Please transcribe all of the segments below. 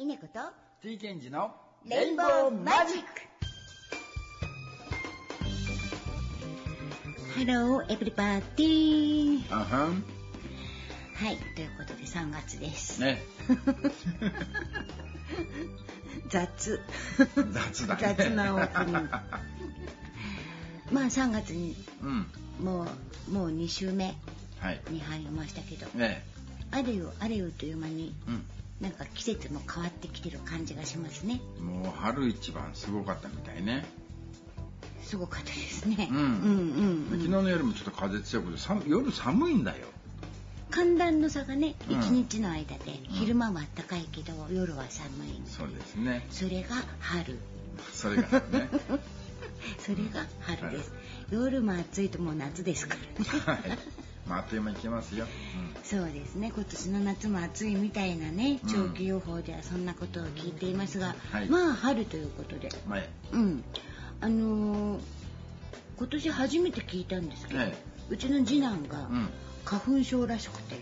稲子と T ケンジのレインボーマジック。 Hello everybody あはんはいということで3月です、ね。雑。雑だね。雑なオープニング。まあ3月にうん。もうもう2週目はい。に入りましたけど。ね。あれよあれよという間にうんなんか季節も変わってきてる感じがしますね。もう春一番すごかったみたいね。すごかったですね、うん。うんうんうん昨日の夜もちょっと風強くて寒夜寒いんだよ。寒暖の差がねうん。一日の間で、昼間は暖かいけど夜は寒いそうですね。それが春。それがね。それが春です。夜も暑いともう夏ですからね。はいまああっという間にいけますよ、そうですね。今年の夏も暑いみたいなねうん。長期予報ではそんなことを聞いていますが、はい。まあ春ということで。うん、前うん。あのー今年初めて聞いたんですけど、はうちの次男がうん。花粉症らしくて、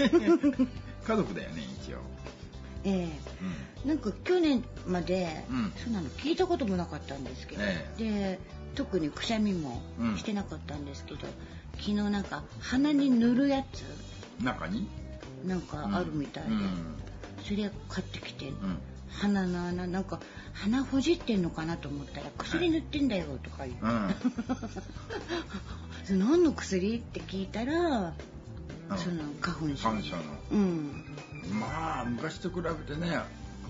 家族だよね一応、ええ。なんか去年まで、うん。そんなの聞いたこともなかったんですけど、え。で特にくしゃみもうん。してなかったんですけど、昨日なんか鼻に塗るやつ？うん、中に？なんかあるみたいで、うん。それ買ってきて、うん。鼻の穴。なんか鼻ほじってんのかなと思ったら薬塗ってんだよとか言って、うん。何の薬？って聞いたら、うん。その花粉症。感謝の。うん。まあ昔と比べてね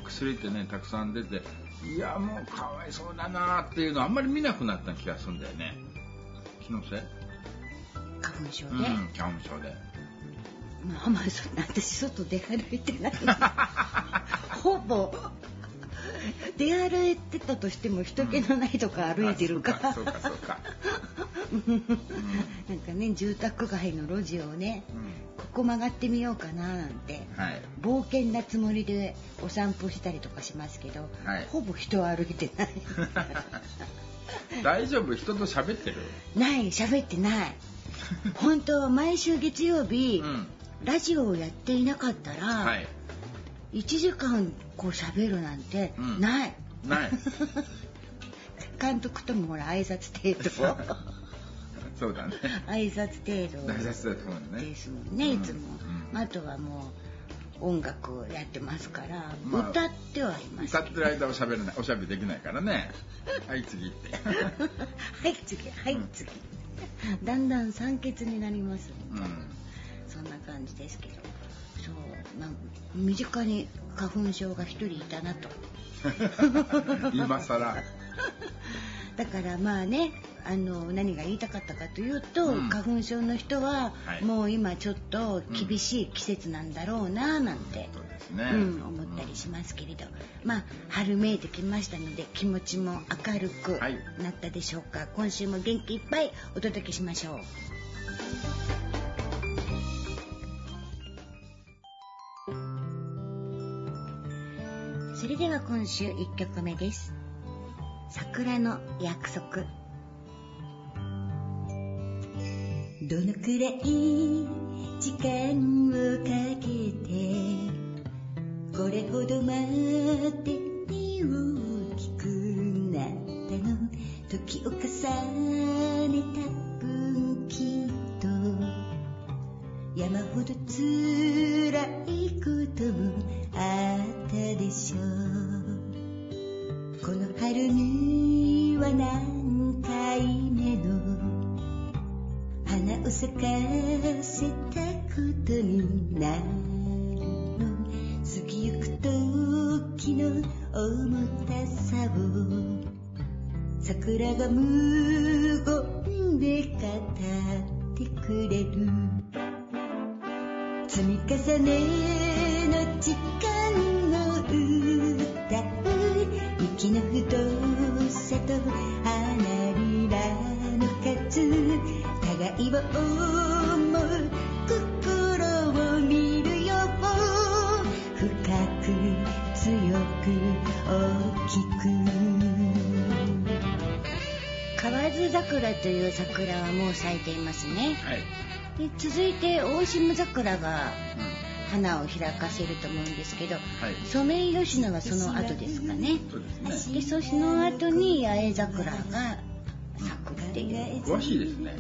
薬ってねたくさん出ていやもうかわいそうだなっていうのあんまり見なくなった気がするんだよね。気のせい？花粉症で、うん花粉症で。まあまあ私外出歩いてない。ほぼ出歩いてたとしても人気のないとこ歩いてるか。ら、うかそうかそうか。なんかね住宅街の路地をねうここ曲がってみようかななんてんはい。冒険なつもりでお散歩したりとかしますけど、はい。ほぼ人は歩いてない。大丈夫？人と喋ってる？ない喋ってない 本当は毎週月曜日、うん。ラジオをやっていなかったら、はい。1時間こう喋るなんてうん。ない、ない。監督ともほら挨拶程度。そうだね。挨拶程度ですもんね、うんいつも、うん。あとはもう音楽をやってますから、まあ歌ってはいます。歌ってる間は喋らない。おしゃべりできないからね。はい次って。はい次はい次、だんだん酸欠になります、うん。そんな感じですけど。そうなんか身近に花粉症が一人いたなと。今更。だからまあねあの何が言いたかったかというと、うん。花粉症の人は、はい。もう今ちょっと厳しい季節なんだろうななんて、そうですね、うん、思ったりしますけれど、まあ春めいてきましたので気持ちも明るくはい。なったでしょうか、今週も元気いっぱいお届けしましょう。それでは今週1曲目です。桜の約束どのくらい時間をかけてこれほどまでに大きくなったの時を重ねた分きっと山ほど辛いこともあったでしょう。この春には何花を咲かせたことになる。の過ぎゆく時の重たさを桜が無言で語ってくれる積み重ねの時間の歌う。息の太さと花びらの数互いを思う心を見るよ。深く強く大きく河津桜という桜はもう咲いていますね。はい、で続いて大島桜が花を開かせると思うんですけど、はい。ソメイヨシノはその後ですかね。そうですね。でその後に八重桜が咲くっていう。詳しいですね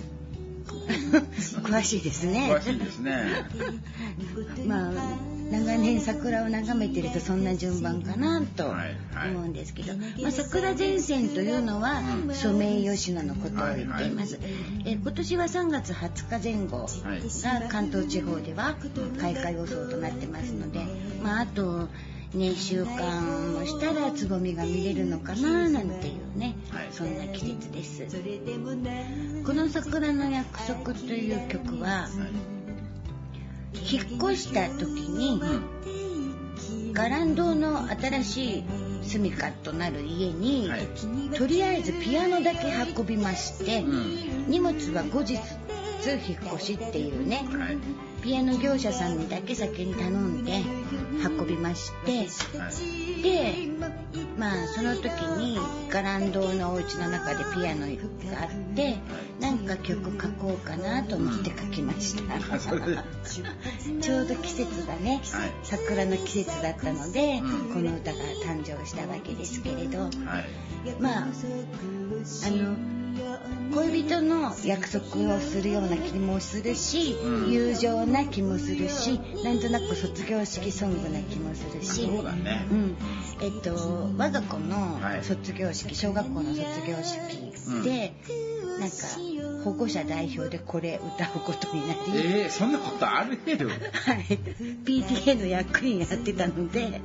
詳しいですね。詳しいですね。まあ長年桜を眺めてるとそんな順番かなと思うんですけど、まあ、桜前線というのはうんソメイヨシノのことを言っています、え今年は3月20日前後はい。が関東地方では開花予想となってますので、まあ、あと2週間もしたらつぼみが見れるのかななんていうね、はい。そんな季節です。この「桜の約束」という曲は引っ越した時にガランドの新しい住みかとなる家に、はい。とりあえずピアノだけ運びまして、うん。荷物は後日引っ越しっていうね。はいピアノ業者さんにだけ先に頼んで運びましてはいでまあその時にガランドのお家の中でピアノがあってなんか曲書こうかなと思って書きました。ちょうど季節がね、はい。桜の季節だったので、うん。この歌が誕生したわけですけれど。はい。まああの恋人の約束をするような気もするし、うん。友情な気もするしなんとなく卒業式ソングな気もするし。そうだね。うん、えっと我が子のはい。卒業式、小学校の卒業式で、なんか保護者代表でこれ歌うことになり、えー、そんなことあるよ。はい、PTA の役員やってたので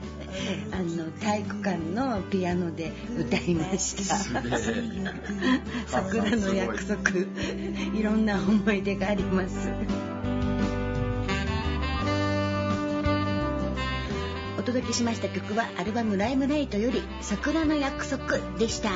あの体育館のピアノで歌いました。桜の約束。いろんな思い出があります。お届けしました曲はアルバム「ライムライト」より「桜の約束」でした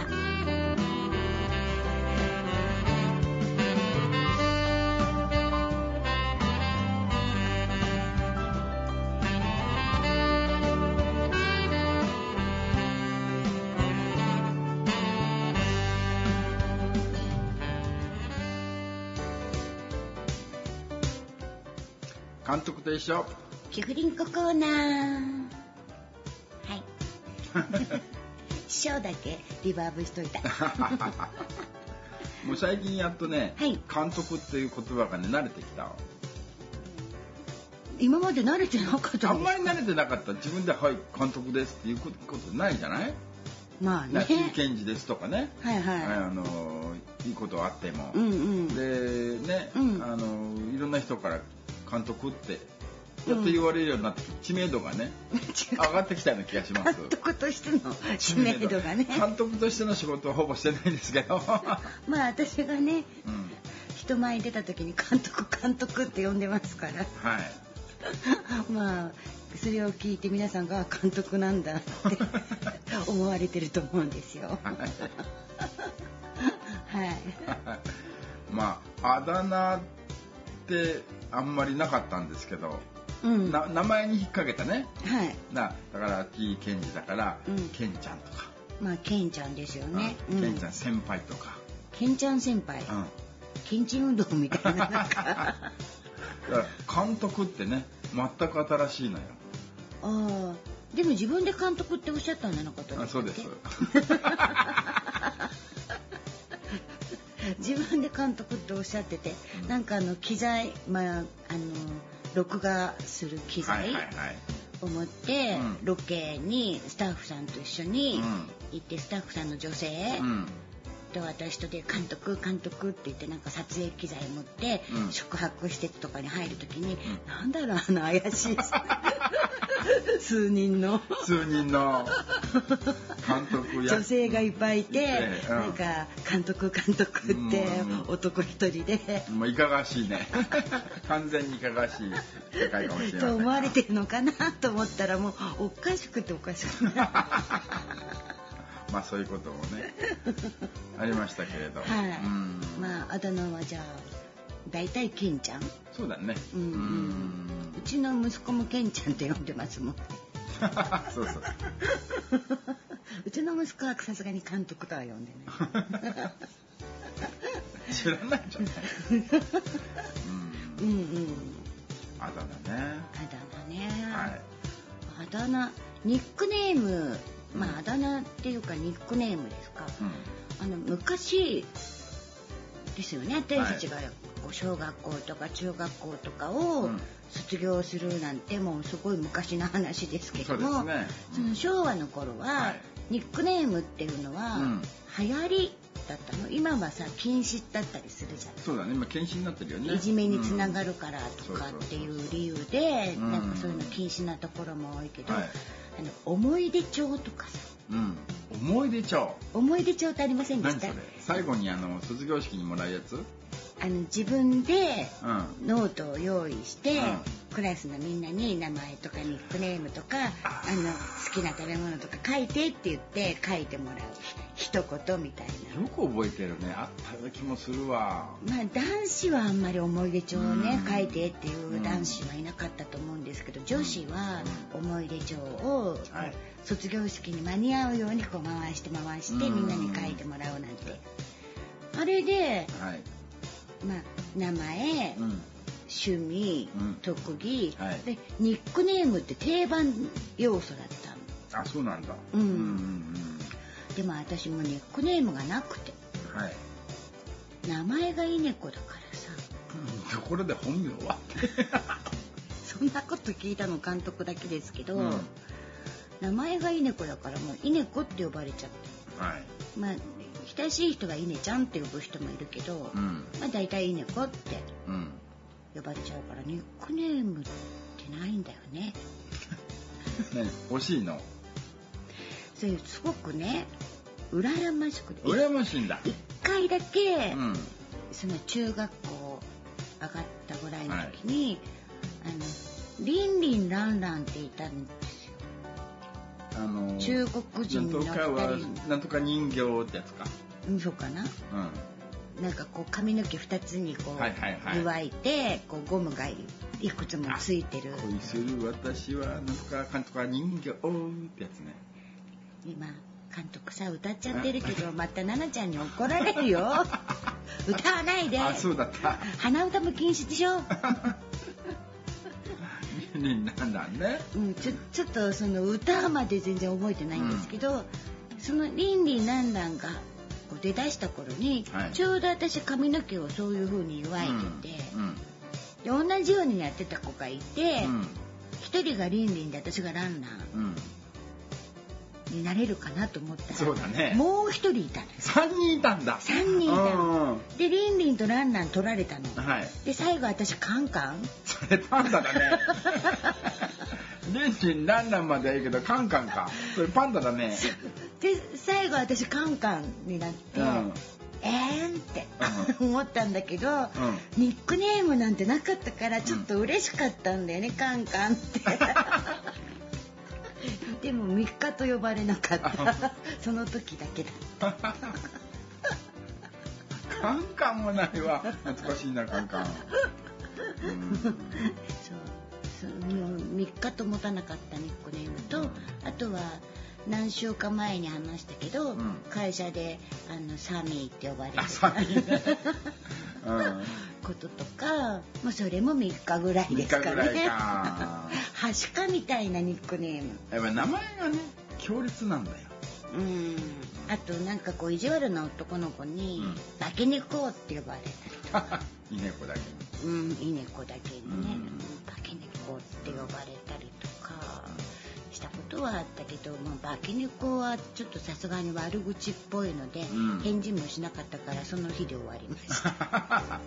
監督と一緒キフリンココーナー。はい。師匠だけリバーブしといた。もう最近やっとね、はい。監督っていう言葉がね慣れてきた。今まで慣れてなかったあんまり慣れてなかった。自分で「はい監督です」っていうことないじゃない？まあね。な T 検事ですとかね、はい。はい、あのいいことあっても、うんうん。でね、うん。あのいろんな人から監督ってやっと言われるようになって知名度がね上がってきたような気がします。監督としての知名度がね。監督としての仕事はほぼしてないんですけど、まあ私がねうん、人前に出た時に監督監督って呼んでますから。はい。まあそれを聞いて皆さんがあ監督なんだって 思われてると思うんですよ。はい。まああだ名ってあんまりなかったんですけど、うん。名前に引っ掛けたね。い。なだから T ケンジだから、うん。ケンちゃんとか、まあケンちゃんですよね。うん。ケンちうんゃん先輩とか、ケンちゃん先輩。うん。ケンチン運動みたいななんか。監督ってね全く新しいのよ。ああ。でも自分で監督っておっしゃったんじゃなかったあそうです 自分で監督っておっしゃってて、なんかあの機材まああの録画する機材を持って、うん。ロケにスタッフさんと一緒にうん。行って、スタッフさんの女性うんと私とで監督監督って言ってなんか撮影機材持って、うん。宿泊施設とかに入る時に、なんだろうあの怪しい。数人の。数人の。監督や。女性がいっぱいいて、ええうん。なんか監督監督ってうん。男一人で。もういかがわしいね。完全にいかがわしい世界かもしれません。と思われてるのかなと思ったらもうおかしくておかしくて まあそういうこともね ありましたけれど、はい、うん。まああだ名はじゃあ大体ケンちゃん？そうだね。うんうん。うちの息子もケンちゃんって呼んでますもん。そうそう。うちの息子はさすがに監督とは呼んでない。知らないじゃない、うん、うんうん。あだ名ね。あだ名ね。だ名ニックネームまああだ名っていうかニックネームですか、あの昔ですよね。私たちが小学校とか中学校とかを卒業するなんてもうすごい昔の話ですけども、ね。その昭和の頃は、はい。ニックネームっていうのは、うん。流行りだったの。今はさ禁止だったりするじゃんそうだね。今検診になってるよね。いじめにつながる、るからとかうん。っていう理由で、うん。なんかそういうの禁止なところも多いけど、はいあの思い出帳とかさ。うん、思い出帳。思い出帳ってありませんでした？何それ？最後にあの卒業式にもらうやつ？あの自分でうん。ノートを用意して、うん。クラスのみんなに名前とかニックネームとかあの好きな食べ物とか書いてって言って書いてもらう。一言みたいな。よく覚えてるね。あったような気もするわ。まあ男子はあんまり思い出帳をねうん。書いてっていう男子はいなかったと思うんですけど女子は思い出帳をはい。卒業式に間に合うようにこう回して回してうん。みんなに書いてもらうなんて。あれで、はい、まあ、名前うん、趣味うん。特技はい。でニックネームって定番要素だったの。あそうなんだ。うん。うんうんでも私もニックネームがなくて。うんはい。名前が稲子だからさ。ところで本名は？そんなこと聞いたの監督だけですけど、うん。名前が稲子だからもう稲子って呼ばれちゃってはい。まあ親しい人は稲ちゃんって呼ぶ人もいるけど、うんまあ大体稲子ってうん。呼ばれちゃうからニックネームってないんだよね。ね欲しいの？それすごくね羨ましくて。羨ましいんだ。一回だけ、うん。その中学校上がったぐらいの時に、あのリンリンランランっていたんですよ。あの中国人のなんとか人形ってやつかうんそうかな。うんなんかこう髪の毛2つにこうはいはいはい。湯いてこうゴムがいくつもついてる。恋する私はなんとかかんとか人形ってやつね。今監督さ歌っちゃってるけど また奈々ちゃんに怒られるよ。歌わないで。あそうだった。鼻歌も禁止でしょ、になんだね。うん、ちょちょっとその歌まで全然覚えてないんですけど、そのリンリンランランがこう出だした頃に、はい。ちょうど私髪の毛をそういう風に湯いてて、うんで同じようにやってた子がいてうん。一、人がリンリンで私がランランうん。になれるかなと思ったらそうだね。もう一人いたのよ。三人いたんだ。三人いたでリンリンとランラン取られたの。はい。で最後私カンカン。それパンダだね。レンチンランランまではいいけどカンカンか。それパンダだねで最後私カンカンになって、うん。えーんって思ったんだけど、うニックネームなんてなかったからちょっと嬉しかったんだよね、カンカンって。でも3日と呼ばれなかった。その時だけだった。カンカンもないわ。懐かしいなカンカン。うん。そう。そうもう3日と持たなかったニックネームとあとは何週間前に話したけど、うん。会社であのサミーって呼ばれてあサミー。ね こととか、まあ、それも3日ぐらいですか三日ぐらいね。か。はしかみたいなニックネーム。やっぱ名前がね強烈なんだよ。うん。あとなんかこう意地悪な男の子にうん「化け猫」って呼ばれたりとか。いいねこだけうん、いい猫だけにね。うん「化け猫」って呼ばれたりことはあったけど、まあ、化け猫はちょっとさすがに悪口っぽいので、うん返事もしなかったからその日で終わりました。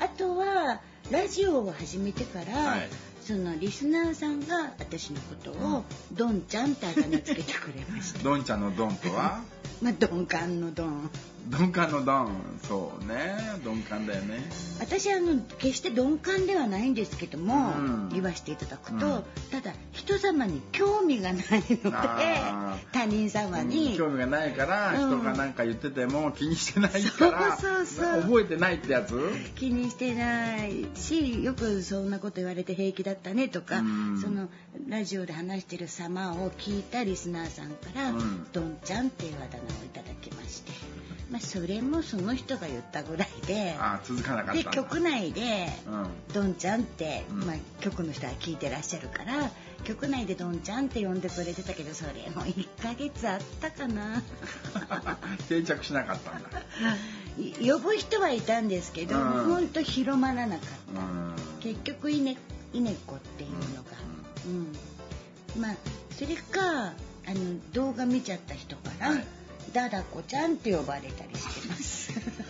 あとはラジオを始めてから、はいそのリスナーさんが私のことを「ドンちゃん」ってあだ名つけてくれました。ドンちゃんのドンとは？まあ鈍感のドン。鈍感のドンそうね鈍感だよね。私あの決して鈍感ではないんですけども、うん。言わせていただくと、うん。ただ人様に興味がないので他人様に、興味がないからうん。人が何か言ってても気にしてないからそうそうそう。覚えてないってやつ？気にしてないしよくそんなこと言われて平気だったねとか、うん。そのラジオで話してる様を聞いたリスナーさんから「うん。どんちゃん」っていうあだ名をいただきましてまあ、それもその人が言ったぐらいであ続かなかったで曲内でうん「どんちゃん」って、うん。まあ、局の人は聞いてらっしゃるから局内で「どんちゃん」って呼んでくれてたけどそれも1ヶ月あったかな。定着しなかったんだ。い 呼ぶ人はいたんですけど、うん。ほんと広まらなかった、うん。結局イネイネコっていうのが、うん。まあそれかあの動画見ちゃった人から、はいダダコちゃんって呼ばれたりしてます。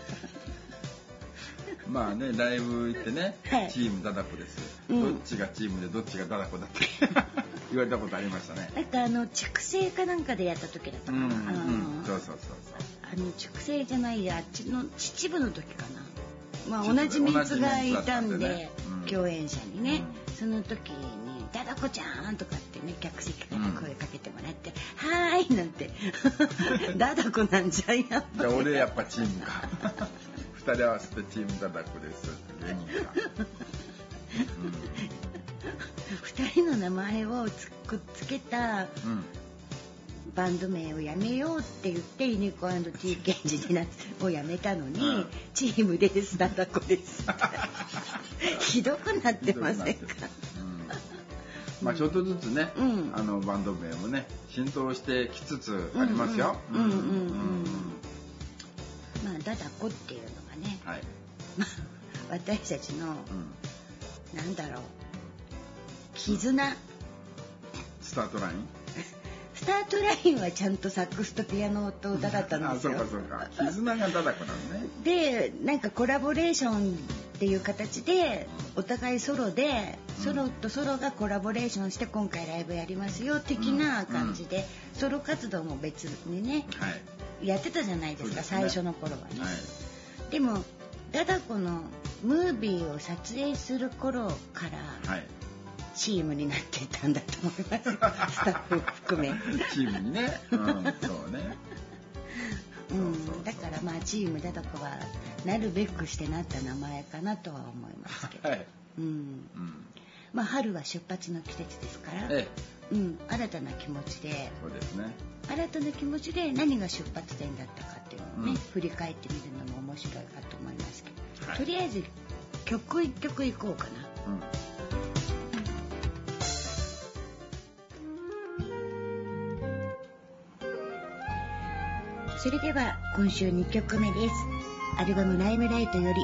まあねライブ行ってね、はい。チームダダコです、うん。どっちがチームでどっちがダダコだって。言われたことありましたね。なんかあの畜生かなんかでやった時だったかな、うんうんあのそうそうそうあの畜生じゃないやあっちの秩父の時かな。まあ同じメンツがいたんでね。うん。共演者にね、その時に「ダダコちゃん」とかってね客席から声かけてもらって「はーい」なんて「ダダコなんじゃんやっじゃあ俺やっぱチームか。二人合わせてチームダダコです芸人か、二人の名前をつくっつけたうん。うんバンド名をやめようって言ってイネコ &T ケンジになをやめたのに、うん。チームですダダコです ひどくなってませんか？うんまあちょっとずつね、うん。あのバンド名もね浸透してきつつありますよ。まあダダコっていうのがねはい。私たちのうん。なんだろう絆。スタートライン？スタートラインはちゃんとサックスとピアノと歌だったんあ、ですよそうかそうか。絆がダダコなのね。でなんかコラボレーションっていう形でお互いソロでソロとソロがコラボレーションして今回ライブやりますよ的な感じで、ソロ活動も別にねはい。やってたじゃないですか最初の頃はね、はい。でもダダコのムービーを撮影する頃からはい。チームになっていたんだと思いますスタッフも含め、チームにね。うん、そうね。うん、だからまあチームダダコはなるべくしてなった名前かなとは思いますけど、はい。うん、うん。まあ春は出発の季節ですから、ええ、うん、新たな気持ちでそうですね。新たな気持ちで何が出発点だったかっていうのをね、うん振り返ってみるのも面白いかと思いますけど、はいとりあえず曲一曲いこうかな。うん。それでは今週2曲目です。アルバムライムライトより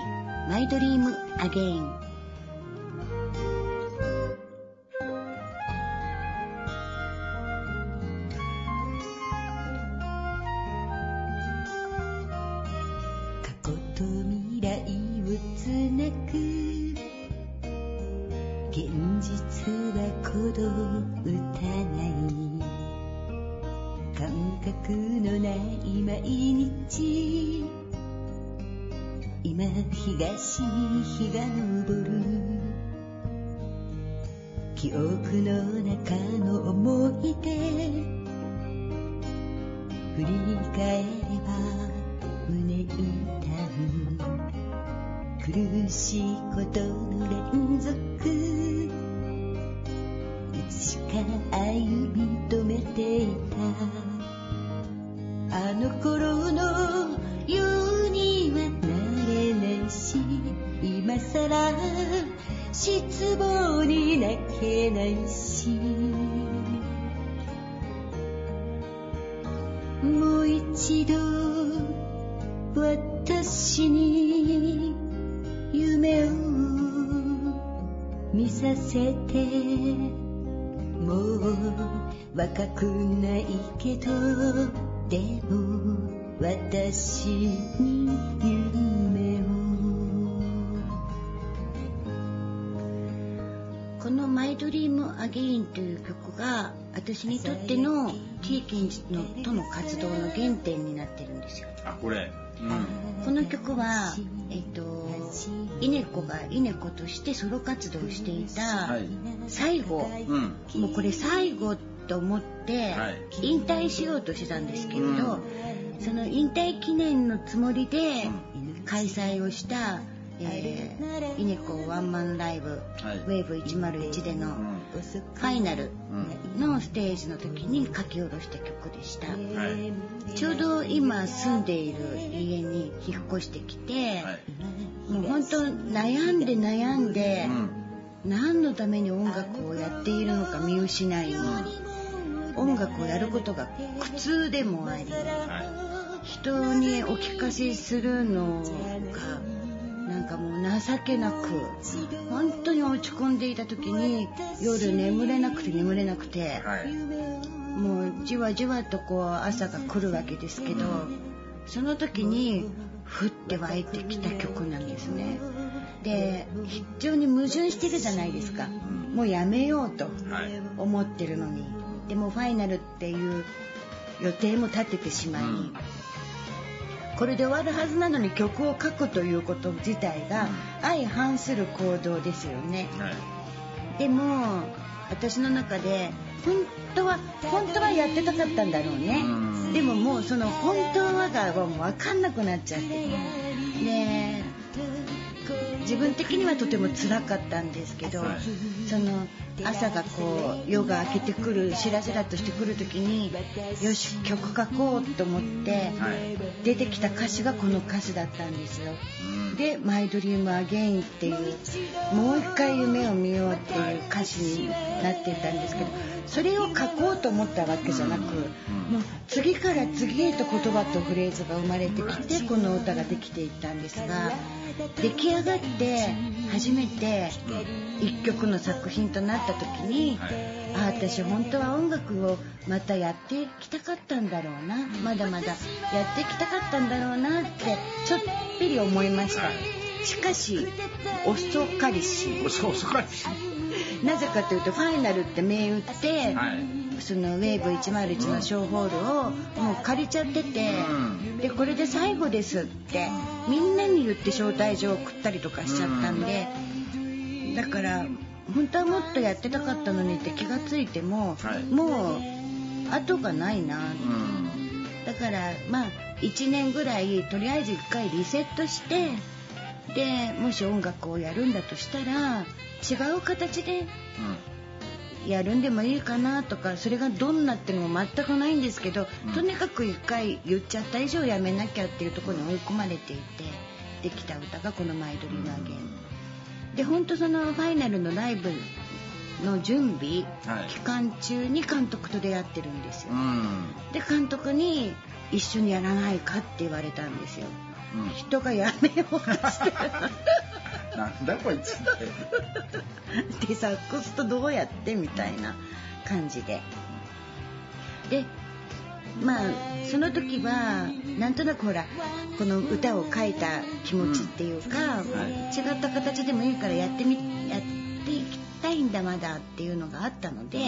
マイドリームアゲイン。見させてもう若くないけどでも私に夢をこの「マイドリームアゲインという曲が私にとっての T ケンジのとの活動の原点になってるんですよあ、これ。うん。この曲は、えっと、イネコがイネコとしてソロ活動をしていたはい。最後、うん。もうこれ最後と思ってはい引退しようとしてたん。ですけれど、うん。その引退記念のつもりで開催をしたえー、イネコワンマンライブ、はいウェーブ101でのうん。ファイナルのステージの時に書き下ろした曲でした。はいちょうど今住ん。でいる家に引っ越してきて、はいもう本当悩んで悩んで、うん。何のために音楽をやっているのか見失い、音楽をやることが苦痛でもありは人にお聞かせするのがなんかもう情けなく本当に落ち込んでいた時に夜眠れなくて眠れなくてもうじわじわとこう朝が来るわけですけどその時にふって湧いてきた曲なんですね。で非常に矛盾してるじゃないですか。もうやめようとはい思ってるのに。でもファイナルっていう予定も立ててしまい、うんこれで終わるはずなのに曲を書くということ自体が相反する行動ですよね。はい。でも私の中で本当は本当はやってたかったんだろうね。うん。でももうその本当はがもう分かんなくなっちゃって。で自分的にはとても辛かったんですけど、はい。その朝がこう夜が明けてくるしらしらとしてくる時によし曲書こうと思ってはい。出てきた歌詞がこの歌詞だったんですよ。うん。で「マイドリームアゲインっていうもう一回夢を見ようっていう歌詞になっていたんですけどそれを書こうと思ったわけじゃなくもう次から次へと言葉とフレーズが生まれてきてこの歌ができていったんですが出来上がって初めて一曲の作品となった時にはい。あ私本当は音楽をまたやっていきたかったんだろうな。まだまだやっていきたかったんだろうなってちょっぴり思いました。しかし遅かりし。そうそうかし。なぜかというとファイナルって銘打って、はいそのウェーブ101のショーホールをもう借りちゃってて、うん。でこれで最後ですってみんなに言って招待状を送ったりとかしちゃったんで、だから本当はもっとやってたかったのにって気がついても、はい。もう後がないなうん。だからまあ1年ぐらいとりあえず1回リセットしてでもし音楽をやるんだとしたら違う形でやるんでもいいかなとかそれがどんなってのも全くないんですけど、うん。とにかく1回言っちゃった以上やめなきゃっていうところに追い込まれていてできた歌がこの「マイドリームアゲイン」で本当そのファイナルのライブの準備はい。期間中に監督と出会ってるんですよ。で監督に一緒にやらないかって言われたんですよ。うん。人がやめようとしてなんだこいつって。でサックスとどうやってみたいな感じで。でまあその時はなんとなくほらこの歌を書いた気持ちっていうか、は違った形でもいいからやってみやっていきたいんだまだっていうのがあったので、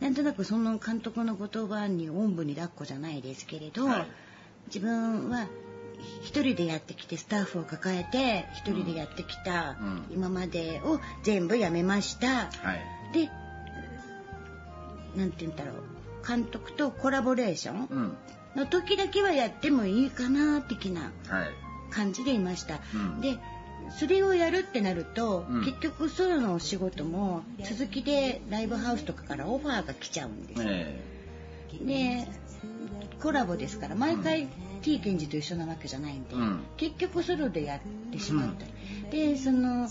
なんとなくその監督の言葉におんぶに抱っこじゃないですけれど、はい。自分は一人でやってきてスタッフを抱えて一人でやってきたうん。今までを全部やめました。はい。でなんて言うんだろう。監督とコラボレーションうん。の時だけはやってもいいかな的なはい。感じでいました。うん。でそれをやるってなると、うん。結局ソロのお仕事も続きでライブハウスとかからオファーが来ちゃうんです。よ。え。でコラボですから毎回 T ケンジと一緒なわけじゃないんで、うん結局ソロでやってしまった。り、でその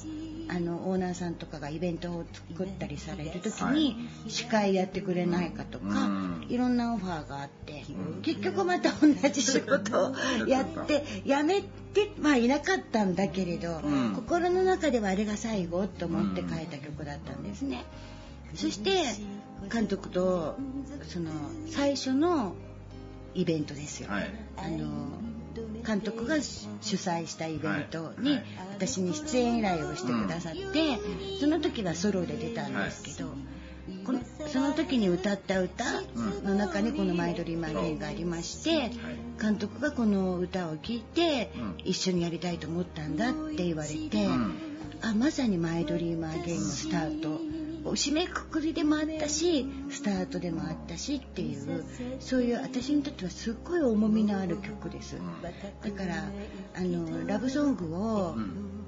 あのオーナーさんとかがイベントを作ったりされる時に司会やってくれないかとか、うん。いろんなオファーがあって、結局また同じ仕事をやってやめてはいなかったんだけれど、うん。心の中ではあれが最後と思って書いた曲だったんですね。そして監督とその最初のイベントですよ。はい。あの監督が主催したイベントに私に出演依頼をしてくださって、その時はソロで出たんですけど、このその時に歌った歌の中にこの「マイドリームアゲイン」がありまして監督がこの歌を聴いてうん。一緒にやりたいと思ったんだって言われて、うん。あまさに「マイドリームアゲイン」のスタート締めくくりでもあったしスタートでもあったしっていうそういう私にとってはすっごい重みのある曲です。だからあのラブソングを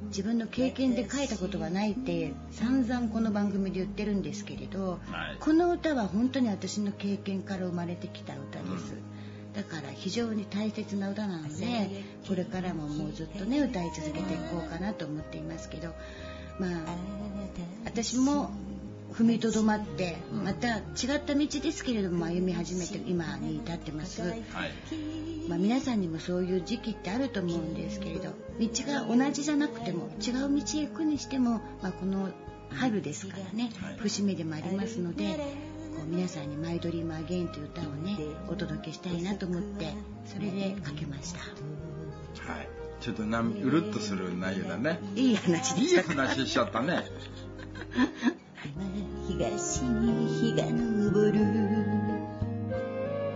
自分の経験で書いたことはないって散々この番組で言ってるんですけれど、はい。この歌は本当に私の経験から生まれてきた歌です、だから非常に大切な歌なのでこれからももうずっとね歌い続けていこうかなと思っていますけどまあ私も踏みとどまってまた違った道ですけれども歩み始めて今に至ってます、はい。まあ、皆さんにもそういう時期ってあると思うんですけれど道が同じじゃなくても違う道へ行くにしても、まあ、この春ですからねはい。節目でもありますのでこう皆さんに「マイドリームアゲインという歌をねお届けしたいなと思ってそれでかけました。はい。ちょっとなうるっとする内容だね。いい話でいいした話しちゃったね 東に日が昇る。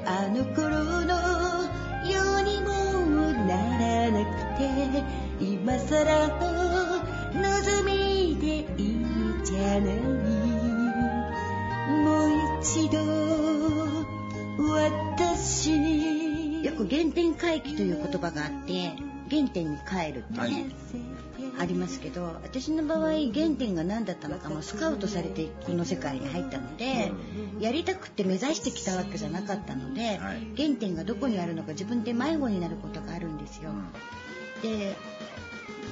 あの頃のようにもならなくて今さら望みでいいじゃないもう一度私よく原点回帰という言葉があって原点に帰るってね、はい。ありますけど私の場合原点が何だったのかもスカウトされてこの世界に入ったので、やりたくて目指してきたわけじゃなかったので、はい。原点がどこにあるのか自分で迷子になることがあるんですよ。で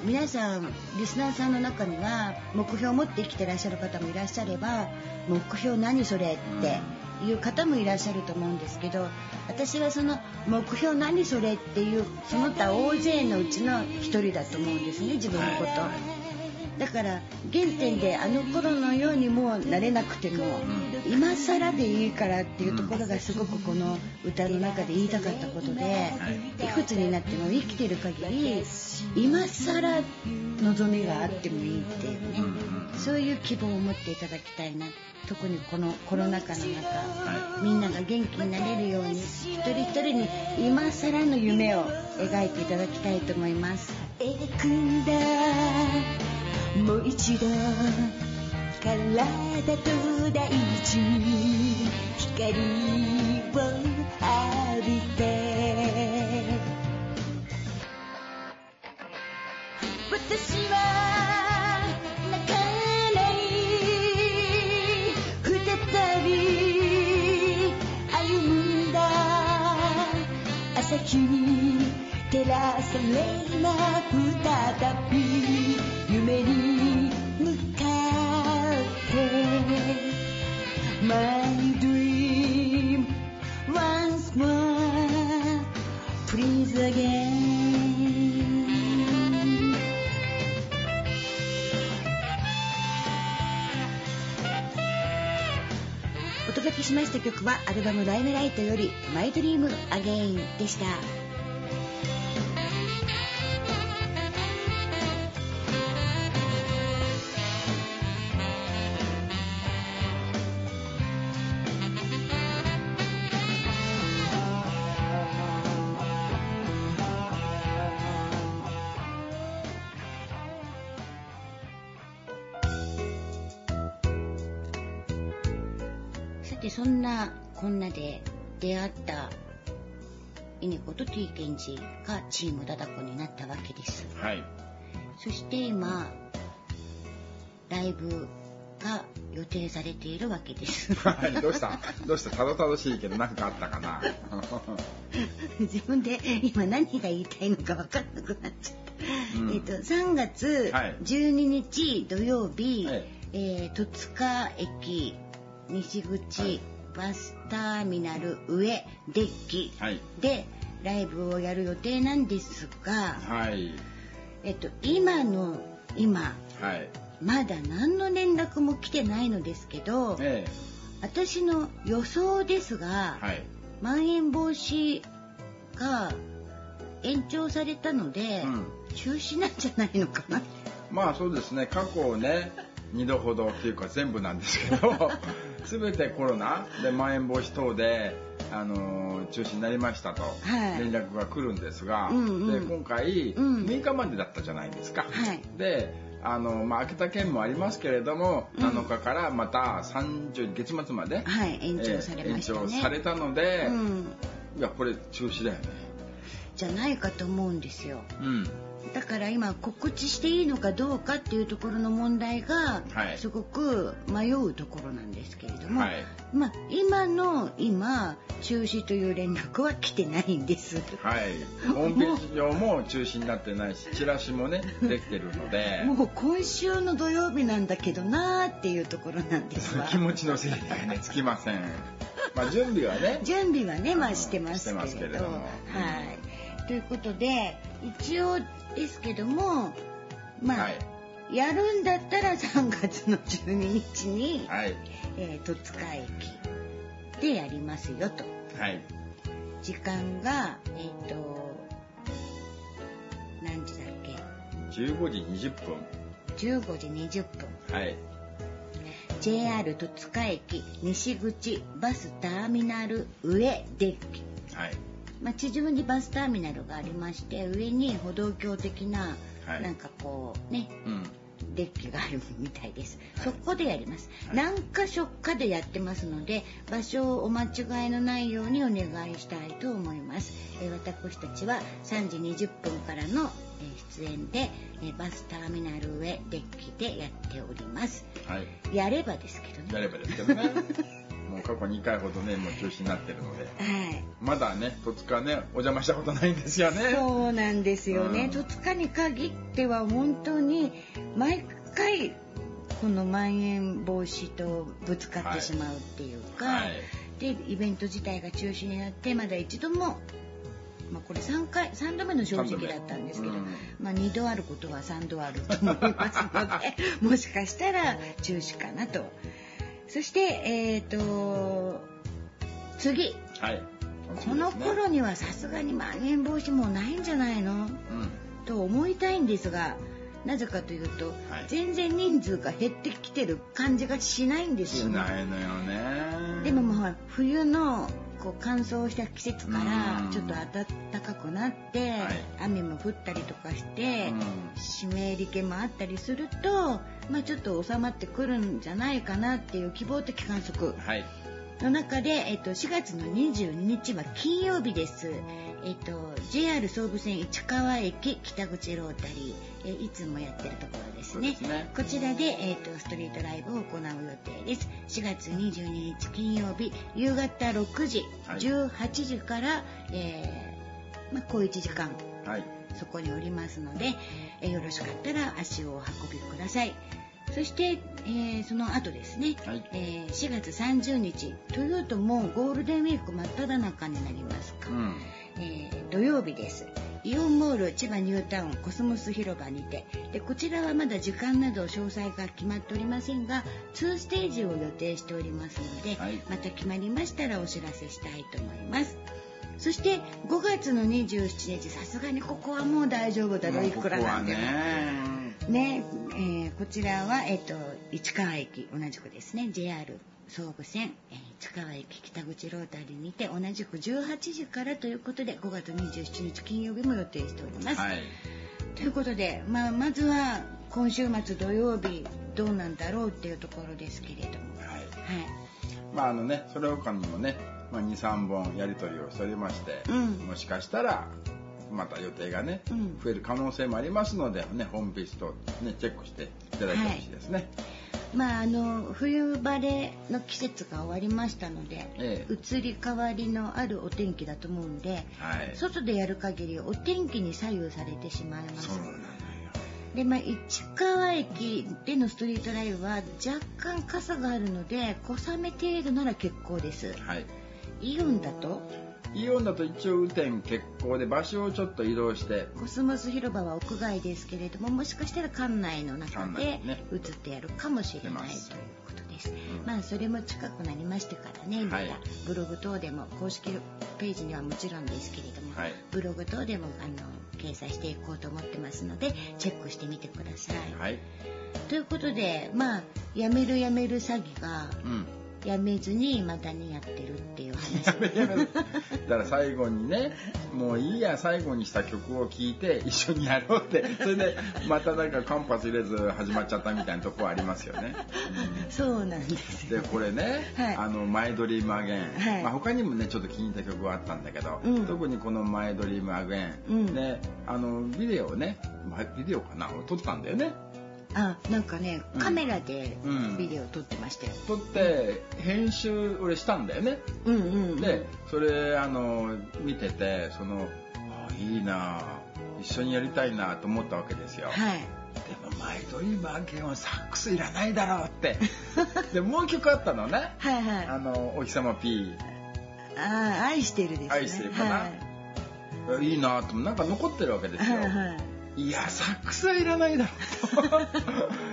皆さんリスナーさんの中には目標を持って生きてらっしゃる方もいらっしゃれば目標何それっていう方もいらっしゃると思うんですけど私はその目標何それっていうその他大勢のうちの一人だと思うんですね自分のこと。だから原点であの頃のようにもうなれなくても今更でいいからっていうところがすごくこの歌の中で言いたかったことでいくつになっても生きてる限り今更望みがあってもいいっていうねそういう希望を持っていただきたいな特にこのコロナ禍の中みんなが元気になれるように一人一人に今更の夢を描いていただきたいと思います。もう一度体と大地に光を浴びて。私は泣かない。再び歩んだ朝日に。照らされ今再び夢に向かって My dream once more. Please again. お届けしました曲はアルバム「ライムライト」より「マイドリームアゲインでした。稲子と T ケンジがチームダダコになったわけです。はい。そして今ライブが予定されているわけです。はい。どうした？どうした？たどたどしいけど何かあったかな？自分で今何が言いたいのか分かんなくなっちゃった、うん。えっと3月はい。12日土曜日、はい。えー戸塚駅西口、はいバスターミナル上デッキはい。でライブをやる予定なんですが、はい。えっと、今の今はい。まだ何の連絡も来てないのですけどえ私の予想ですが、えはい。まん延防止が延長されたので、うん。中止なんじゃないのかな。まあそうですね。過去ね2度ほどっていうか全部なんですけど 全てコロナでまん延防止等で、あのー中止になりましたとはい。連絡が来るんですが、うんうん。で今回うん。6日までだったじゃないですか。はい。であの、まあ、秋田県もありますけれども、うん。7日からまた30月末まで、はい延長されましたね、えー延長されたので、うん。いやこれ中止だよね。じゃないかと思うんですよ。うんだから今告知していいのかどうかっていうところの問題がはい。すごく迷うところなんですけれども、はい。まあ今の今中止という連絡は来てないんです。はい。ホームページ上も中止になってないしチラシもねできてるので。もう今週の土曜日なんだけどなーっていうところなんですわ。気持ちの整理がねつきません。まあ準備はね 準備はねまあしてますけれど。してますけれども。はいということで一応ですけどもまあ、はい。やるんだったら3月の12日に、はい。えー戸塚駅でやりますよと。はい。時間がえっ、と何時だっけ？15時20分。15時20分。はい。JR 戸塚駅西口バスターミナル上デッキ、はいまあ、地上にバスターミナルがありまして上に歩道橋的な、はいなんかこうねうんデッキがあるみたいです。そこでやります。はい何箇所かでやってますので、場所をお間違いのないようにお願いしたいと思います。えー私たちは3時20分からの、えー出演で、えーバスターミナル上デッキでやっております。はいやればですけどね。やればですけどねもう過去2回ほどねもう中止になってるのではい。まだね戸塚ねお邪魔したことないんですよねそうなんですよね。うん戸塚に限っては本当に毎回このまん延防止とぶつかってしまうっていうか、はいでイベント自体が中止になってまだ一度も、まあ、これ3回3度目の正直だったんですけど、うんまあ、2度あることは3度あると思いますので もしかしたら中止かなと。そしてえっ、と次。はい。この頃にはさすがにまん延防止もうないんじゃないの？うん。と思いたいんですがなぜかというと、はい。全然人数が減ってきてる感じがしないんですしよね。ないのよね。でもまあ冬のこう乾燥した季節からうん。ちょっと暖かくなって、はい。雨も降ったりとかして、うん。湿り気もあったりすると、まあ、ちょっと収まってくるんじゃないかなっていう希望的観測はい。の中で、えっと、4月の22日は金曜日です。えっと、JR 総武線市川駅北口ロータリー、えいつもやってるところですね。ね。こちらで、えっと、ストリートライブを行う予定です。4月22日金曜日、夕方6時、はい。18時から、えーまあ、小1時間、はい。そこにおりますので、えーよろしかったら足をお運びください。そして、えーその後ですね、はい。えー4月30日というともうゴールデンウィーク真っ只中になりますか、うんえー土曜日です。イオンモール千葉ニュータウンコスモス広場にて。でこちらはまだ時間など詳細が決まっておりませんが2ステージを予定しておりますので、はい。また決まりましたらお知らせしたいと思います。そして5月の27日さすがにここはもう大丈夫だろういくらなんでも。ねね、えーこちらは、えっと市川駅同じくですね JR 総武線、えー市川駅北口ロータリーにて同じく18時からということで5月27日金曜日も予定しております。はい。ということで、まあ、まずは今週末土曜日どうなんだろうっていうところですけれども、はい。はい、まああのねそれ他にもね、まあ、23本やり取りをしておりまして、うん。もしかしたらまた予定がね、うん。増える可能性もありますので、ね、ホームページと、ね、チェックしていただいてほしいですね。まああの冬晴れの季節が終わりましたので、ええ。移り変わりのあるお天気だと思うんで、はい、外でやる限りお天気に左右されてしまいます。で、まあ、市川駅でのストリートライブは若干傘があるので小雨程度なら結構です。はい。イオンだとイオンだと一応雨天決行で場所をちょっと移動して。コスモス広場は屋外ですけれどももしかしたら館内の中館で内ね。映ってやるかもしれないということです、うん。まあそれも近くなりましてからねまたはいブログ等でも公式ページにはもちろんですけれども、はい。ブログ等でもあの掲載していこうと思ってますのでチェックしてみてください、はい。ということでまあやめるやめる詐欺がうんやめずにまたにやってるっていう話。やめやめだから最後にねもういいや最後にした曲を聴いて一緒にやろうって。それでまたなんか間髪入れず始まっちゃったみたいなとこありますよね、そうなんですでこれね「はい。あのマイドリームアゲン」はい。まあ、他にもねちょっと気に入った曲はあったんだけど、うん。特にこの「マイドリームアゲン」うん。ねあのビデオをねまあビデオかな？撮ったんだよねあなんかねうん。カメラでうん。ビデオ撮ってましたよ、撮って編集俺したんだよね。うん、うんうん。でそれあの見ててそのあいいな一緒にやりたいなと思ったわけですよ、はい。でもマイドリームアゲンはサックスいらないだろうって。でもう一曲あったのね。はいはい。あのお日様 P ああ愛してるですね。愛してるかな。はい。いいなとなんか残ってるわけですよ、はいはいいやサックスはいらないだろ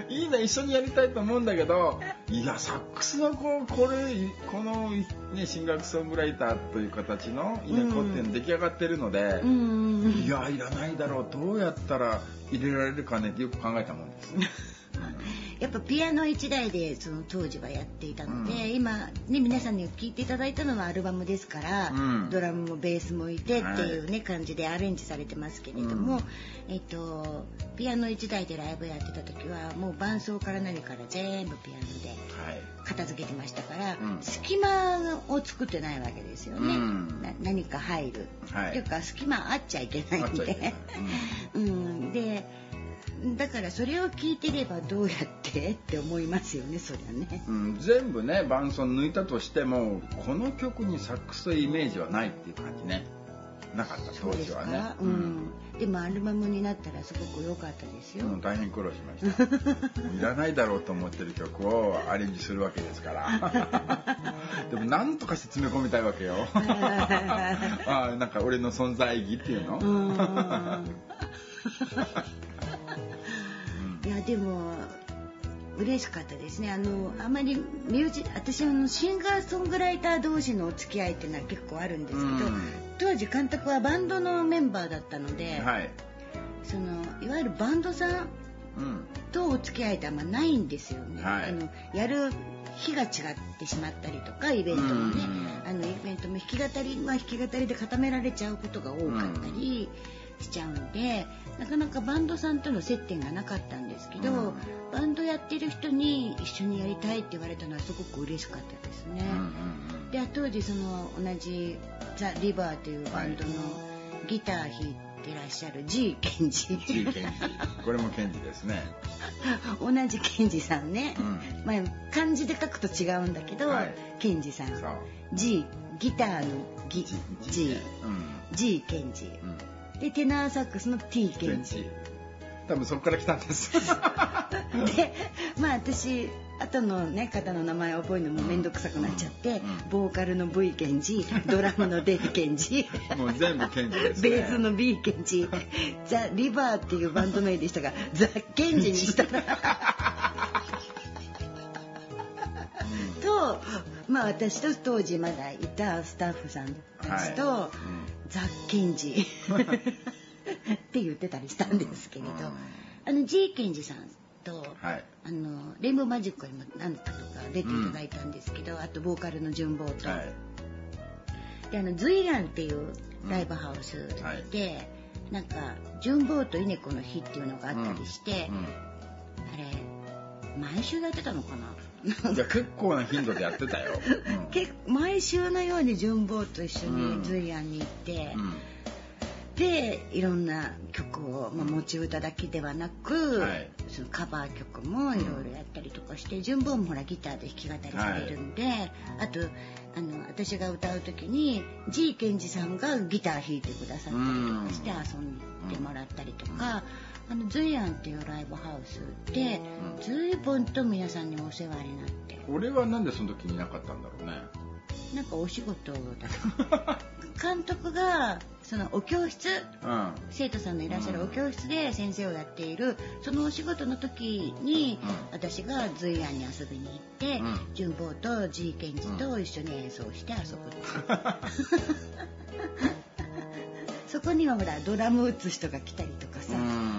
う いいな一緒にやりたいと思うんだけど。いやサックスのこうこれこの、ね、シンガーソングライターという形の稲子っていうの出来上がってるので、いやいらないだろう。どうやったら入れられるかねってよく考えたもんです、やっぱピアノ1台でその当時はやっていたので、うん。今ね皆さんに聴いていただいたのはアルバムですから、うん。ドラムもベースもいてっていうね、感じでアレンジされてますけれども、うん。えっとピアノ1台でライブやってた時はもう伴奏から何から全部ピアノではい。片付けてましたから、うん。隙間を作ってないわけですよね、何か入る、はい。っていうか隙間あっちゃいけないんで。うん、でだからそれを聞いてればどうやって？って思いますよねそりゃね。うん、全部ね伴奏抜いたとしてもこの曲にサックスというイメージはないっていう感じね。なかった当時はね。う、ん、でもアルバムになったらすごく良かったですよ。うん大変苦労しました。いらないだろうと思ってる曲をアレンジするわけですから。でも何とかして詰め込みたいわけよ。あなんか俺の存在意義っていうの、やでも嬉しかったですね。あのあまりミュージ私あのシンガーソングライター同士のお付き合いっていうのは結構あるんですけど、うん。当時監督はバンドのメンバーだったので、はい、そのいわゆるバンドさんうん。とお付き合いってあんまないんですよね。はい。あのやる日が違ってしまったりとかイベントもね、うん。あのイベントも弾き語りは弾き語りで固められちゃうことが多かったりしちゃうんで、なかなかバンドさんとの接点がなかったんですけど、うん。バンドやってる人に一緒にやりたいって言われたのはすごく嬉しかったですね。うんうんで当時その同じザ・リバーというバンドのギター弾いてらっしゃる G ケンジ。G ケンジ。これもケンジですね。同じケンジさんね、うん。まあ、漢字で書くと違うんだけど、はい。ケンジさん。G ギターのギ G, G うん。G ケンジ。うんでテナーサックスの T ケンジ多分そこから来たんです。でまあ私後のね方の名前を覚えるのも面倒くさくなっちゃって、うんボーカルの V ケンジドラムの D ケンジもう全部ケンジですね。ベースの B ケンジザ・リバーっていうバンド名でしたがザ・ケンジにしたら。とまあ私と当時まだいたスタッフさんたちと、はい。ザ・ケンジって言ってたりしたんですけれど、うん。あの G ケンジさんと、はい。あのレインボーマジックにも何かとか出ていただいたんですけど、あとボーカルの純坊と、はい。であのズイランっていうライブハウスで、なんか純坊と稲子の日っていうのがあったりして、うん。あれ毎週やってたのかな？じゃあ結構な頻度でやってたよ。結毎週のように純坊と一緒うん。にズイアンに行って、うん。でいろんな曲を、まあ、持ち歌だけではなく、はい。そのカバー曲もいろいろやったりとかして純坊もほらギターで弾き語りされるんで、あとあの私が歌う時に G ケンジさんがギター弾いてくださったりとかして遊んでもらったりとか。あのズイアンっていうライブハウスでうん。随分と皆さんにお世話になって。俺はなんでその時にいなかったんだろうね。なんかお仕事だ 監督がそのお教室うん。生徒さんのいらっしゃるお教室で先生をやっているそのお仕事の時に、うん。私が随庵に遊びに行って、うん。純坊と G ケンジと一緒に演奏して遊ぶ そこにはほらドラム打つ人が来たりとかさ、うん。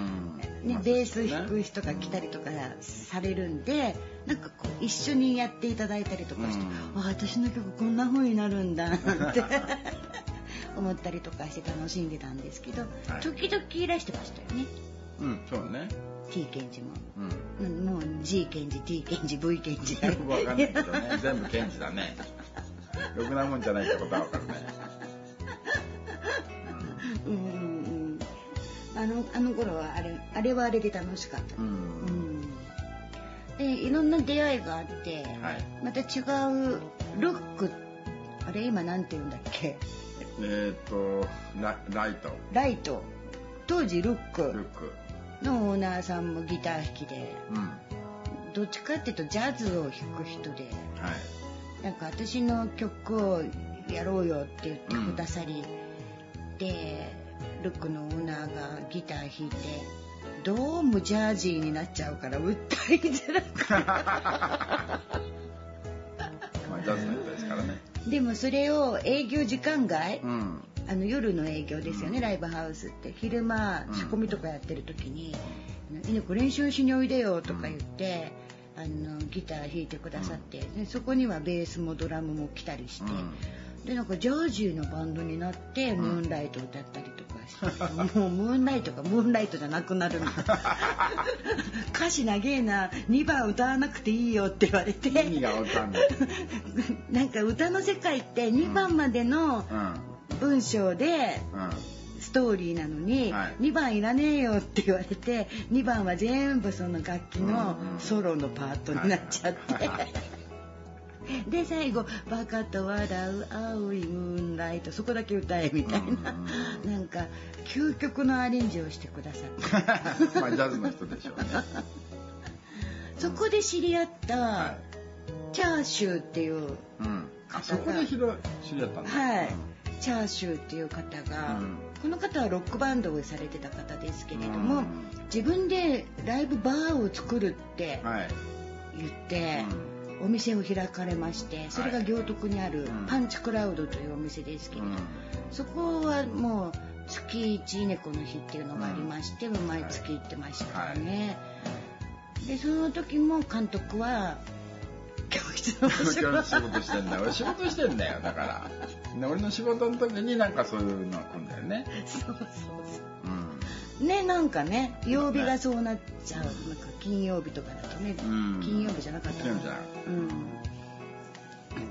ね、ベース弾く人が来たりとかされるんでなんかこう一緒にやっていただいたりとかして、うん、あ私の曲こんな風になるんだって 思ったりとかして楽しんでたんですけど、はい、時々いらしてましたよね。うんそうね。T ケンジも、うん、もう G ケンジ T ケンジ V ケンジ。よ くわかんないけどね。全部ケンジだね。ろくなもんじゃないってことはわかるねあのあの頃はあれあれはあれで楽しかった、うん、うん、でいろんな出会いがあって、はい、また違うルックあれ今なんて言うんだっけ？えっ、とラライト。ライト。当時ルック。ルック。のオーナーさんもギター弾きで、うん、どっちかっていうとジャズを弾く人で、はい、なんか私の曲をやろうよって言ってくださり、うん、でルックのオーナーがギター弾いてどうもジャージーになっちゃうから歌いづらくまあジャズの人ですからね。でもそれを営業時間外、うん。あの夜の営業ですよね、ライブハウスって。昼間仕込みとかやってる時に「犬子練習しにおいでよ」とか言って。あのギター弾いてくださって、でそこにはベースもドラムも来たりして、でなんかジャージーのバンドになってムーンライト歌ったりともうムーンライトがムーンライトじゃなくなるみたいな歌詞長えな。2番歌わなくていいよって言われて。意味がわかんないなんか歌の世界って2番までの、うん。文章で、ストーリーなのに、はい、2番いらねえよって言われて2番は全部その楽器のソロのパートになっちゃって。で最後「バカと笑う青いムーンライト」そこだけ歌えみたいな、なんか究極のアレンジをしてくださって。まあジャズの人でしょうね。そこで知り合った、はい、チャーシューっていう、うん、あそこで知り合ったんだ。はい、うん。チャーシューっていう方が、うん、この方はロックバンドをされてた方ですけれども、うん、自分でライブバーを作るって言って、はいお店を開かれましてそれが行徳にあるパンチクラウドというお店ですけれど、そこはもう月1猫の日っていうのがありまして、毎月行ってましたからね、はい、でその時も監督は教室の仕事。してんだよ。俺仕事してんだよ。だから。俺の仕事の時になんかそういうの来んだよね。そうそうそう。うんねなんかね曜日がそうなっちゃう。なんか金曜日とかだとね、うん、金曜日じゃなかった金曜日じゃなうん。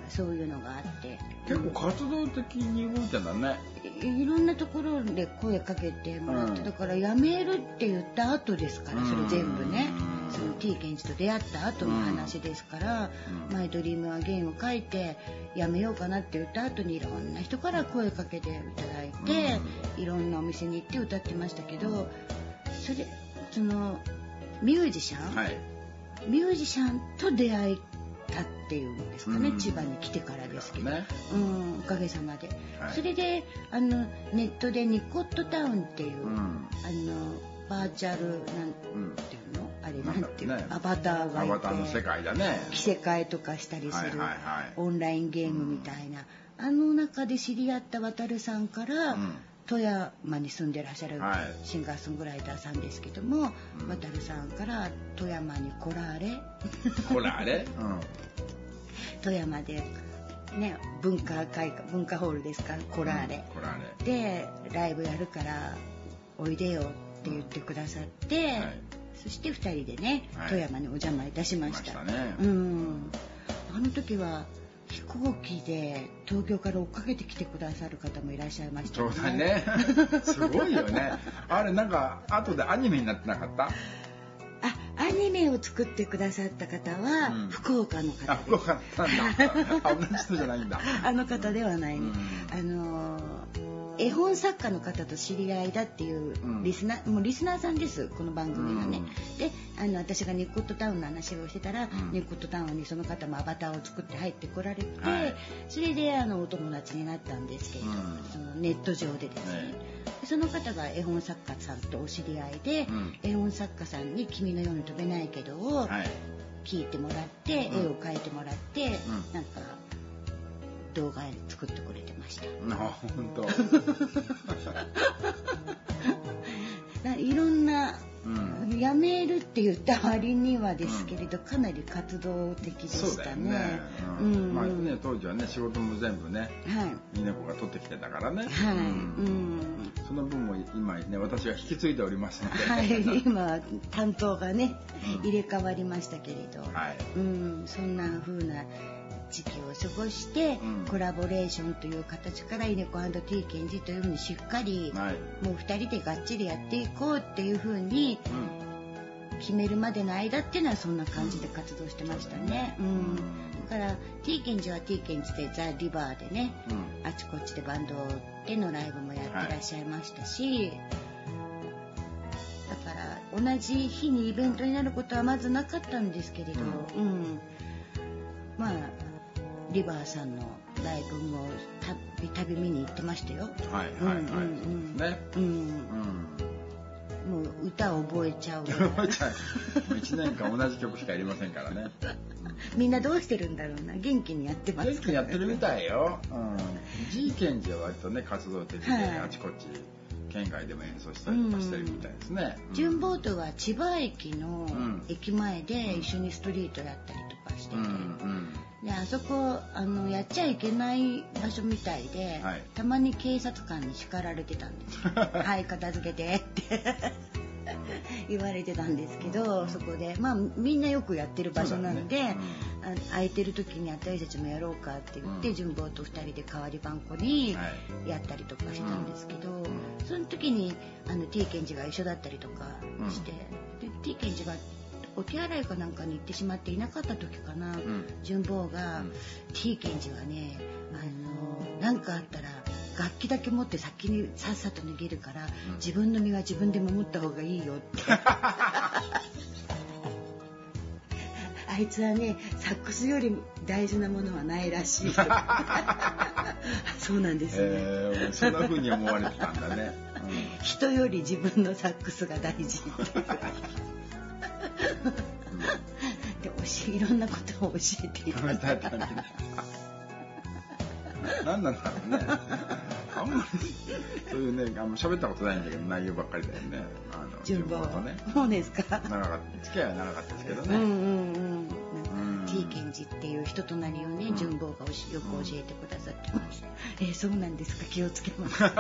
そういうのがあって。結構活動的に動いてんだね。いろんなところで声かけてもらって、うん、だから辞めるって言った後ですからそれ全部ね、その T ケンジと出会った後の話ですから「マイドリームアゲイン」を書いて辞めようかなって言った後にいろんな人から声かけていただいて、いろんなお店に行って歌ってましたけどそれそのミュージシャン、はい、ミュージシャンと出会いたっていうんですかね、うん、千葉に来てからですけど、ね、うん、おかげさまで、はい、それであのネットでニコットタウンっていう、うん、あのバーチャルなんていうの、あれなんていう、ね、アバターがいてアバターの世界だね。着せ替えとかしたりする、オンラインゲームみたいな、あの中で知り合った渡さんから、富山に住んでらっしゃるシンガーソングライターさんですけども、はい、渡さんから富山に来られ。来られ、うん、富山でね文化会館文化ホールですか？来られ、うん、でライブやるからおいでよって言ってくださって、はい、そして2人でね、はい、富山にお邪魔いたしました。ね、うんあの時は飛行機で東京から追っかけてきてくださる方もいらっしゃいましたね。そうだね。すごいよね。あれなんか後でアニメになってなかった？アニメを作ってくださった方は福岡の方です。うん、福岡なんだ。同じ人じゃないんだ。あの方ではない、ね、うん、あの絵本作家の方と知り合いだっていうリスナー、うん、もうリスナーさんですこの番組はね、うん、であの私がニッコットタウンの話をしてたら、うん、ニッコットタウンにその方もアバターを作って入ってこられて、はい、それであのお友達になったんですけれど、そのネット上でですね、はいその方が絵本作家さんとお知り合いで、絵本作家さんに「君のように飛べないけど」を聞いてもらって、絵を描いてもらって、なんか動画作ってくれてました。あ本当。いろんな、うん、辞めるって言った割にはですけれど、かなり活動的でしたね。ね。ううんんまあね当時はね仕事も全部ねはい。稲子が取ってきてたからね。はい。うんうん。その分も今ね私が引き継いでおりますので。はい、今担当がねうん入れ替わりましたけれど、はい。うん、そんな風な時期を過ごして、うんコラボレーションという形からイネコ &T ケンジというふうにしっかり、はい。もう2人でがっちりやっていこうっていう風にう決めるまでの間っていうのはそんな感じで活動してましたね。ん。うんだから T ケンジは T ケンジでザ・リバーでねうん。あちこちでバンドでのライブもやってらっしゃいましたし、だから同じ日にイベントになることはまずなかったんですけれど、ううんまあリバーさんのライブもたびたび見に行ってましたよ。はいはいはい。うんうんうんね。うん、うん。もう歌を覚えちゃう覚えちゃう。一年間同じ曲しかやりませんからね。みんなどうしてるんだろうな元気にやってます元気にやってるみたいよ。うん。G ケンジは割とね活動的で、はいあちこち県外でも演奏したりとかしてるみたいですね。うんジュンボートは千葉駅のん駅前で一緒にストリートやったりとかしてて、うんうん。であそこあのやっちゃいけない場所みたいで、はい。たまに警察官に叱られてたんです。よ はい片付けてって。言われてたんですけどそこで。まあみんなよくやってる場所なんで、そうだね。あ空いてる時に私たちもやろうかって言って、うん。純坊と2人で代わり番号にはい。やったりとかしたんですけど、ん。その時にあの T ケンジが一緒だったりとかして、で T ケンジがお手洗いかなんかに行ってしまっていなかった時かな、ん。純坊が、うん。T ケンジはねあのなんかあったら楽器だけ持って先にさっさと逃げるから、うん。自分の身は自分で守った方がいいよって。あいつはねサックスより大事なものはないらしい。そうなんですね、えー、そんな風に思われてたんだね。人より自分のサックスが大事ってで教えいろんなことを教えていう ん。た考えたい何なんだろうね。あんまりそういうね、あんま喋ったことないんだけど内容ばっかりだよね。あの順番とね。そうですか。長かった。付き合いは長かったですけどね。うんうんうん。うん。なんか T ケンジっていう人となりをね、うん。順坊がよく教えてくださってました、えーそうなんですか。気をつけます。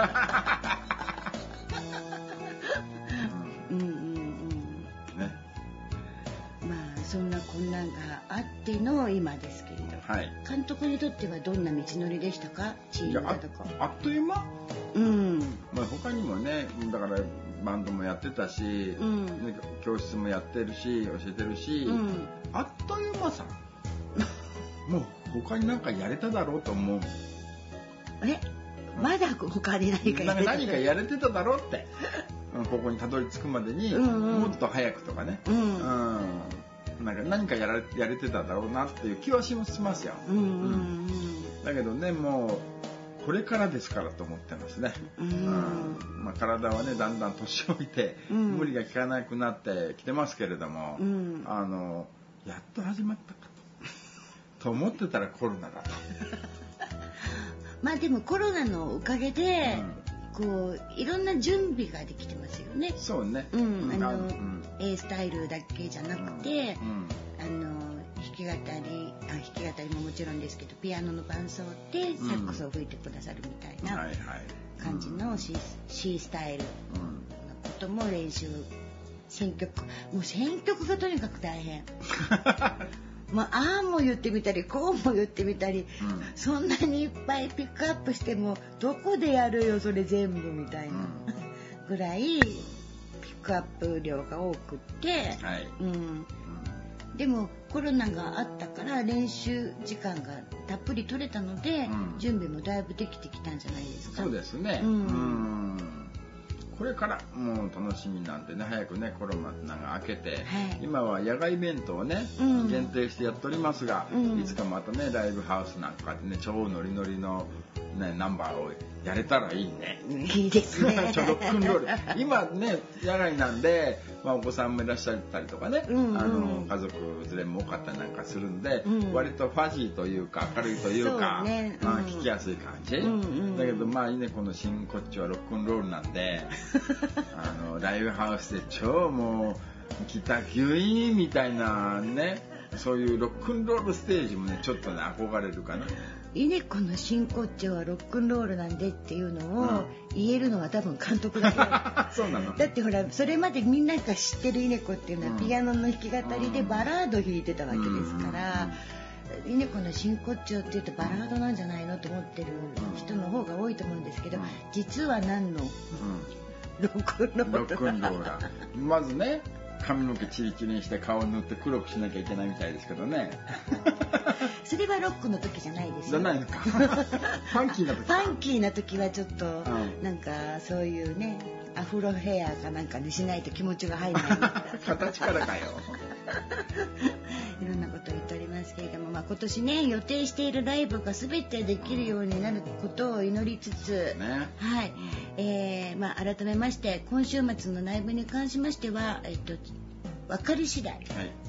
うんそんなこんなんがあっての今ですけれど。はい。監督にとってはどんな道のりでしたか？チームだとか。あっという間？うん。まあ、他にもねだからバンドもやってたし、うん。ね教室もやってるし教えてるし、うん。あっという間さ。もう他に何かやれただろうと思う。え？まだ他に何かやれて何かやれてただろうって、うんここにたどり着くまでに、もっと早くとかね、うん。うんなんか何かやられやれてただろうなっていう気はしますよ、うんうんだけどねもうこれからですからと思ってますね、うん。まあ、体はねだんだん年老いて、うん。無理が効かなくなってきてますけれども、うん。あのやっと始まったかと。と思ってたらコロナだと。まあでもコロナのおかげで、こういろんな準備ができてますよね。そうね、うん、あの、うん A スタイルだけじゃなくて、うんあの弾き語りあ弾き語りももちろんですけどピアノの伴奏でサックスを吹いてくださるみたいな感じの C, C スタイルのうんことも練習選曲もう選曲がとにかく大変。まあ、ああも言ってみたりこうも言ってみたり、うん。そんなにいっぱいピックアップしてもどこでやるよそれ全部みたいな、ぐらいクアップ量が多くって、はい、うん、でもコロナがあったから練習時間がたっぷり取れたので、うん。準備もだいぶできてきたんじゃないですか。そうですね、うん。うん。これからもう楽しみなんでね早くねコロナが明けて、はい。今は野外イベントをね、うん。限定してやっておりますが、うん。いつかまたねライブハウスなんかでね超ノリノリの、ね、ナンバーをやれたらいいね。いいですね。ちょロックンロール今ね野外なんで、まあ、お子さんもいらっしゃったりとかね、うんうん。あの家族連れも多かったりなんかするんで、うん。割とファジーというか明るいというかそうね。まあ、うん。聞きやすい感じ、うんうんだけどまあ稲子の新こっちはロックンロールなんで あのライブハウスで超もギターギュイーンみたいなねそういうロックンロールステージもねちょっとね憧れるかな稲子の真骨頂はロックンロールなんでっていうのを言えるのは多分監督だけ うなの。だってほらそれまでみんなが知ってる稲子っていうのはピアノの弾き語りでバラード弾いてたわけですから稲子の真骨頂っていうとバラードなんじゃないのと思ってる人の方が多いと思うんですけど実は何のロックンローラーロックンローラー。まずね髪の毛チリチリにして顔塗って黒くしなきゃいけないみたいですけどね。それはロックの時じゃないですよ。じゃないのか。ファンキーな時ファンキーな時はちょっと、ん。なんかそういうねアフロヘアかなんかにしないと気持ちが入らない。形からかよ。いろんなことを言っておりますけれども、まあ、今年ね予定しているライブが全てできるようになることを祈りつつ、ね。はい。えーまあ、改めまして今週末のライブに関しましては、えっと、分かり次第はい。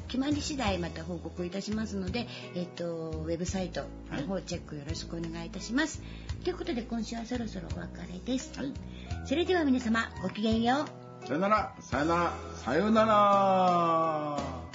決まり次第また報告いたしますので、えっと、ウェブサイトの方チェックよろしくお願いいたします。ということで今週はそろそろお別れです。はい。それでは皆様ごきげんよう。さよなら。さよなら。さよなら